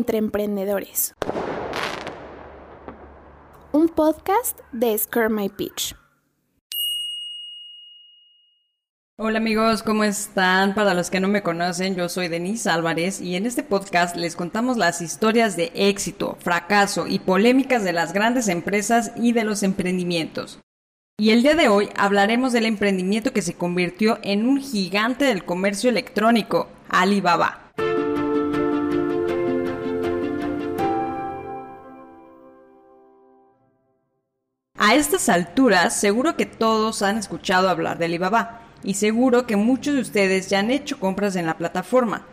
entre emprendedores. Un podcast de Scare My Pitch. Hola amigos, ¿cómo están? Para los que no me conocen, yo soy Denise Álvarez y en este podcast les contamos las historias de éxito, fracaso y polémicas de las grandes empresas y de los emprendimientos. Y el día de hoy hablaremos del emprendimiento que se convirtió en un gigante del comercio electrónico, Alibaba. A estas alturas, seguro que todos han escuchado hablar de Alibaba y seguro que muchos de ustedes ya han hecho compras en la plataforma.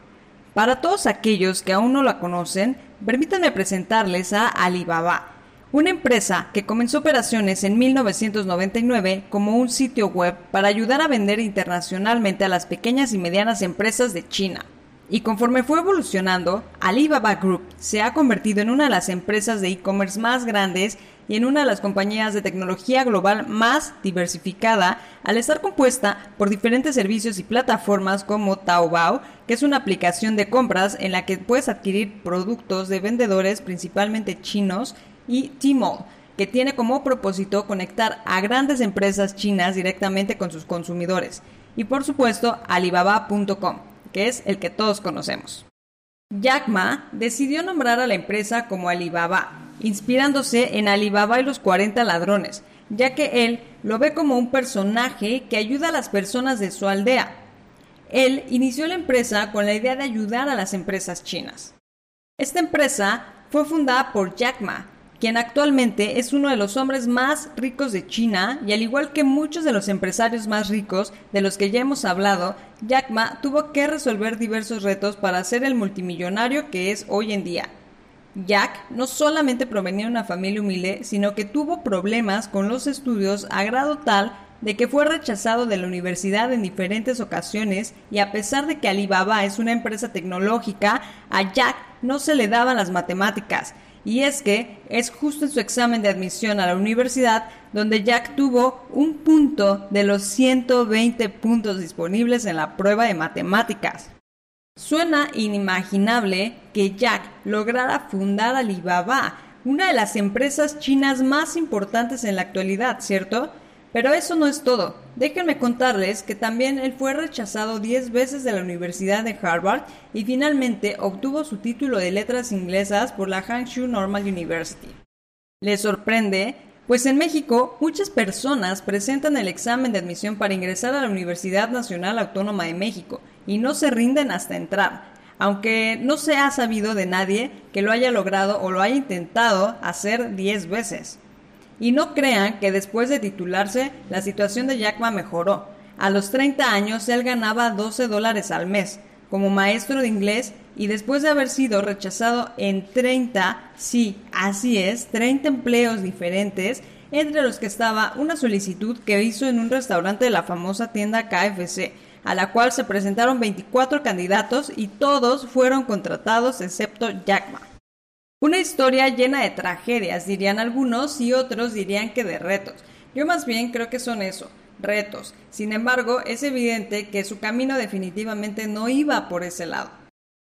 Para todos aquellos que aún no la conocen, permítanme presentarles a Alibaba, una empresa que comenzó operaciones en 1999 como un sitio web para ayudar a vender internacionalmente a las pequeñas y medianas empresas de China. Y conforme fue evolucionando, Alibaba Group se ha convertido en una de las empresas de e-commerce más grandes y en una de las compañías de tecnología global más diversificada al estar compuesta por diferentes servicios y plataformas como Taobao, que es una aplicación de compras en la que puedes adquirir productos de vendedores principalmente chinos, y Tmall, que tiene como propósito conectar a grandes empresas chinas directamente con sus consumidores, y por supuesto Alibaba.com que es el que todos conocemos. Jack Ma decidió nombrar a la empresa como Alibaba, inspirándose en Alibaba y los 40 ladrones, ya que él lo ve como un personaje que ayuda a las personas de su aldea. Él inició la empresa con la idea de ayudar a las empresas chinas. Esta empresa fue fundada por Jack Ma, quien actualmente es uno de los hombres más ricos de China y al igual que muchos de los empresarios más ricos de los que ya hemos hablado, Jack Ma tuvo que resolver diversos retos para ser el multimillonario que es hoy en día. Jack no solamente provenía de una familia humilde, sino que tuvo problemas con los estudios a grado tal de que fue rechazado de la universidad en diferentes ocasiones y a pesar de que Alibaba es una empresa tecnológica, a Jack no se le daban las matemáticas y es que es justo en su examen de admisión a la universidad donde Jack tuvo un punto de los 120 puntos disponibles en la prueba de matemáticas. Suena inimaginable que Jack lograra fundar Alibaba, una de las empresas chinas más importantes en la actualidad, ¿cierto? Pero eso no es todo. Déjenme contarles que también él fue rechazado 10 veces de la Universidad de Harvard y finalmente obtuvo su título de letras inglesas por la Hangzhou Normal University. ¿Les sorprende? Pues en México muchas personas presentan el examen de admisión para ingresar a la Universidad Nacional Autónoma de México y no se rinden hasta entrar, aunque no se ha sabido de nadie que lo haya logrado o lo haya intentado hacer 10 veces. Y no crean que después de titularse la situación de Jack Ma mejoró. A los 30 años él ganaba 12 dólares al mes como maestro de inglés y después de haber sido rechazado en 30, sí, así es, 30 empleos diferentes, entre los que estaba una solicitud que hizo en un restaurante de la famosa tienda KFC, a la cual se presentaron 24 candidatos y todos fueron contratados excepto Jack Ma. Una historia llena de tragedias, dirían algunos, y otros dirían que de retos. Yo más bien creo que son eso, retos. Sin embargo, es evidente que su camino definitivamente no iba por ese lado.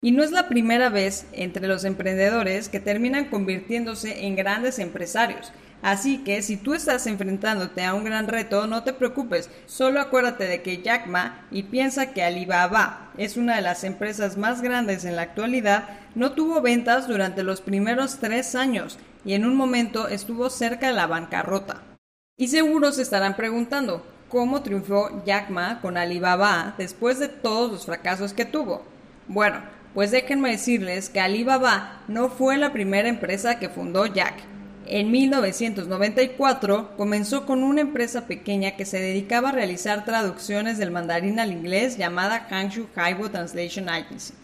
Y no es la primera vez entre los emprendedores que terminan convirtiéndose en grandes empresarios. Así que si tú estás enfrentándote a un gran reto, no te preocupes, solo acuérdate de que Jack Ma y piensa que Alibaba es una de las empresas más grandes en la actualidad, no tuvo ventas durante los primeros tres años y en un momento estuvo cerca de la bancarrota. Y seguro se estarán preguntando, ¿cómo triunfó Jack Ma con Alibaba después de todos los fracasos que tuvo? Bueno, pues déjenme decirles que Alibaba no fue la primera empresa que fundó Jack. En 1994 comenzó con una empresa pequeña que se dedicaba a realizar traducciones del mandarín al inglés llamada Hangzhou Haibo Translation Agency.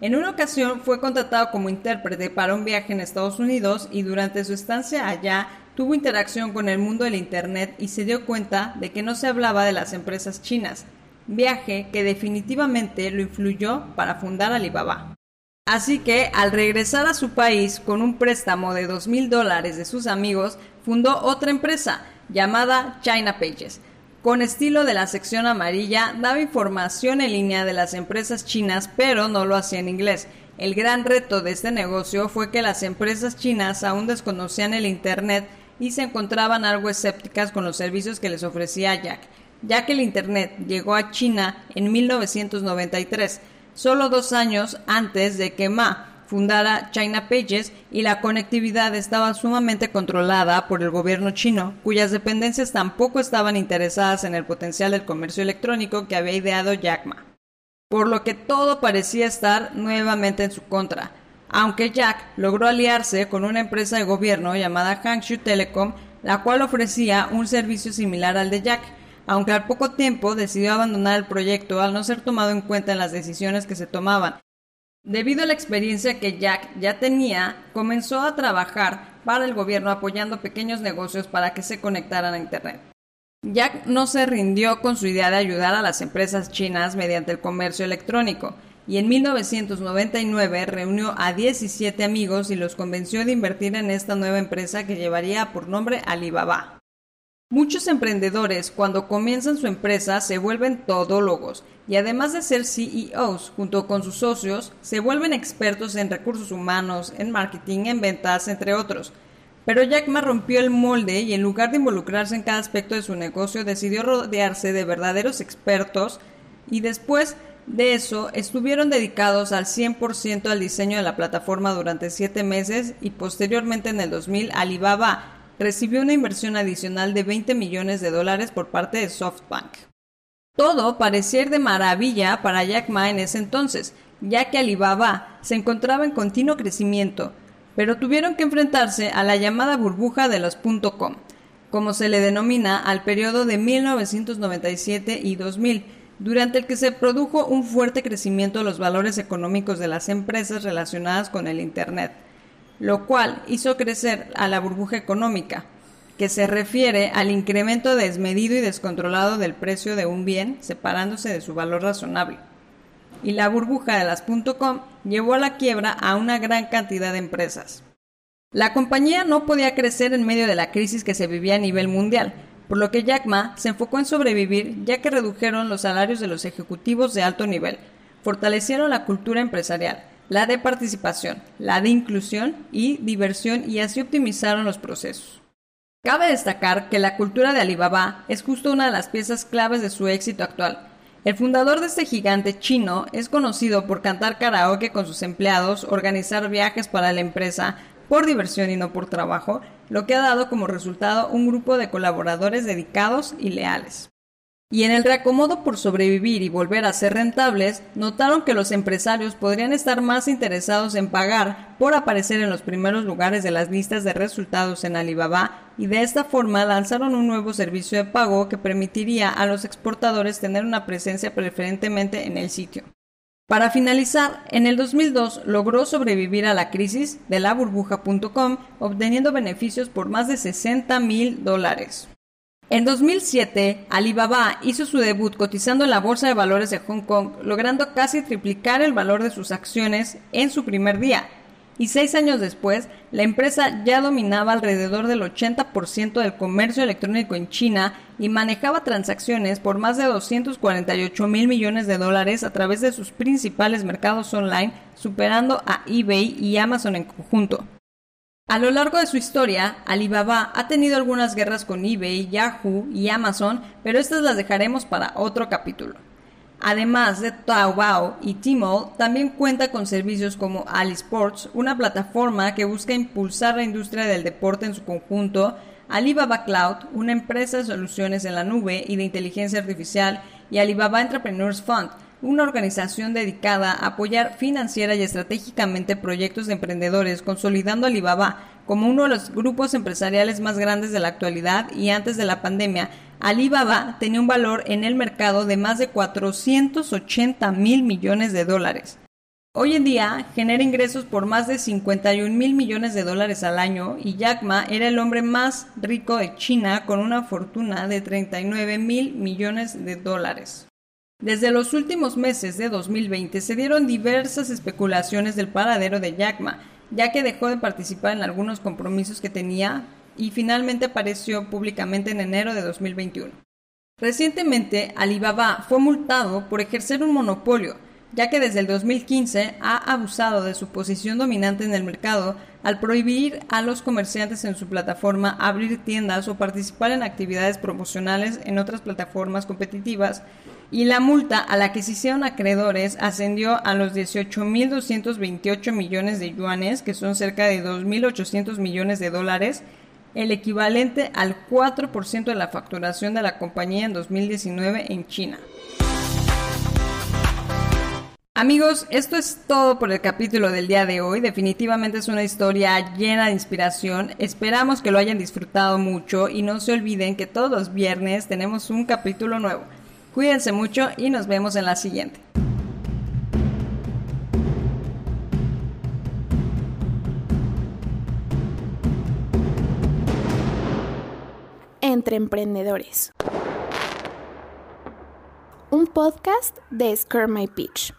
En una ocasión fue contratado como intérprete para un viaje en Estados Unidos y durante su estancia allá tuvo interacción con el mundo del Internet y se dio cuenta de que no se hablaba de las empresas chinas, viaje que definitivamente lo influyó para fundar Alibaba. Así que, al regresar a su país con un préstamo de dos mil dólares de sus amigos, fundó otra empresa llamada China Pages. Con estilo de la sección amarilla, daba información en línea de las empresas chinas, pero no lo hacía en inglés. El gran reto de este negocio fue que las empresas chinas aún desconocían el Internet y se encontraban algo escépticas con los servicios que les ofrecía Jack, ya que el Internet llegó a China en 1993, solo dos años antes de que Ma fundara China Pages y la conectividad estaba sumamente controlada por el gobierno chino, cuyas dependencias tampoco estaban interesadas en el potencial del comercio electrónico que había ideado Jack Ma por lo que todo parecía estar nuevamente en su contra. Aunque Jack logró aliarse con una empresa de gobierno llamada Hangshu Telecom, la cual ofrecía un servicio similar al de Jack, aunque al poco tiempo decidió abandonar el proyecto al no ser tomado en cuenta en las decisiones que se tomaban. Debido a la experiencia que Jack ya tenía, comenzó a trabajar para el gobierno apoyando pequeños negocios para que se conectaran a Internet. Jack no se rindió con su idea de ayudar a las empresas chinas mediante el comercio electrónico y en 1999 reunió a 17 amigos y los convenció de invertir en esta nueva empresa que llevaría por nombre Alibaba. Muchos emprendedores cuando comienzan su empresa se vuelven todólogos y además de ser CEOs junto con sus socios, se vuelven expertos en recursos humanos, en marketing, en ventas, entre otros. Pero Jack Ma rompió el molde y en lugar de involucrarse en cada aspecto de su negocio, decidió rodearse de verdaderos expertos y después de eso estuvieron dedicados al 100% al diseño de la plataforma durante siete meses y posteriormente en el 2000 Alibaba recibió una inversión adicional de 20 millones de dólares por parte de SoftBank. Todo parecía ir de maravilla para Jack Ma en ese entonces, ya que Alibaba se encontraba en continuo crecimiento, pero tuvieron que enfrentarse a la llamada burbuja de los .com, como se le denomina al periodo de 1997 y 2000, durante el que se produjo un fuerte crecimiento de los valores económicos de las empresas relacionadas con el Internet, lo cual hizo crecer a la burbuja económica, que se refiere al incremento desmedido y descontrolado del precio de un bien separándose de su valor razonable y la burbuja de las .com llevó a la quiebra a una gran cantidad de empresas. La compañía no podía crecer en medio de la crisis que se vivía a nivel mundial, por lo que Jack Ma se enfocó en sobrevivir ya que redujeron los salarios de los ejecutivos de alto nivel, fortalecieron la cultura empresarial, la de participación, la de inclusión y diversión y así optimizaron los procesos. Cabe destacar que la cultura de Alibaba es justo una de las piezas claves de su éxito actual, el fundador de este gigante chino es conocido por cantar karaoke con sus empleados, organizar viajes para la empresa por diversión y no por trabajo, lo que ha dado como resultado un grupo de colaboradores dedicados y leales y en el reacomodo por sobrevivir y volver a ser rentables, notaron que los empresarios podrían estar más interesados en pagar por aparecer en los primeros lugares de las listas de resultados en Alibaba y de esta forma lanzaron un nuevo servicio de pago que permitiría a los exportadores tener una presencia preferentemente en el sitio. Para finalizar, en el 2002 logró sobrevivir a la crisis de la burbuja.com obteniendo beneficios por más de 60 mil dólares. En 2007, Alibaba hizo su debut cotizando en la Bolsa de Valores de Hong Kong, logrando casi triplicar el valor de sus acciones en su primer día. Y seis años después, la empresa ya dominaba alrededor del 80% del comercio electrónico en China y manejaba transacciones por más de 248 mil millones de dólares a través de sus principales mercados online, superando a eBay y Amazon en conjunto. A lo largo de su historia, Alibaba ha tenido algunas guerras con eBay, Yahoo y Amazon, pero estas las dejaremos para otro capítulo. Además de Taobao y Tmall, también cuenta con servicios como AliSports, una plataforma que busca impulsar la industria del deporte en su conjunto, Alibaba Cloud, una empresa de soluciones en la nube y de inteligencia artificial, y Alibaba Entrepreneurs Fund, una organización dedicada a apoyar financiera y estratégicamente proyectos de emprendedores, consolidando Alibaba como uno de los grupos empresariales más grandes de la actualidad y antes de la pandemia, Alibaba tenía un valor en el mercado de más de 480 mil millones de dólares. Hoy en día genera ingresos por más de 51 mil millones de dólares al año y Jack Ma era el hombre más rico de China con una fortuna de 39 mil millones de dólares. Desde los últimos meses de 2020 se dieron diversas especulaciones del paradero de Jack Ma, ya que dejó de participar en algunos compromisos que tenía y finalmente apareció públicamente en enero de 2021. Recientemente, Alibaba fue multado por ejercer un monopolio, ya que desde el 2015 ha abusado de su posición dominante en el mercado al prohibir a los comerciantes en su plataforma abrir tiendas o participar en actividades promocionales en otras plataformas competitivas y la multa a la que se hicieron acreedores ascendió a los 18.228 millones de yuanes, que son cerca de 2.800 millones de dólares, el equivalente al 4% de la facturación de la compañía en 2019 en China. Amigos, esto es todo por el capítulo del día de hoy. Definitivamente es una historia llena de inspiración. Esperamos que lo hayan disfrutado mucho y no se olviden que todos los viernes tenemos un capítulo nuevo. Cuídense mucho y nos vemos en la siguiente. Entre Emprendedores. Un podcast de Scare My Pitch.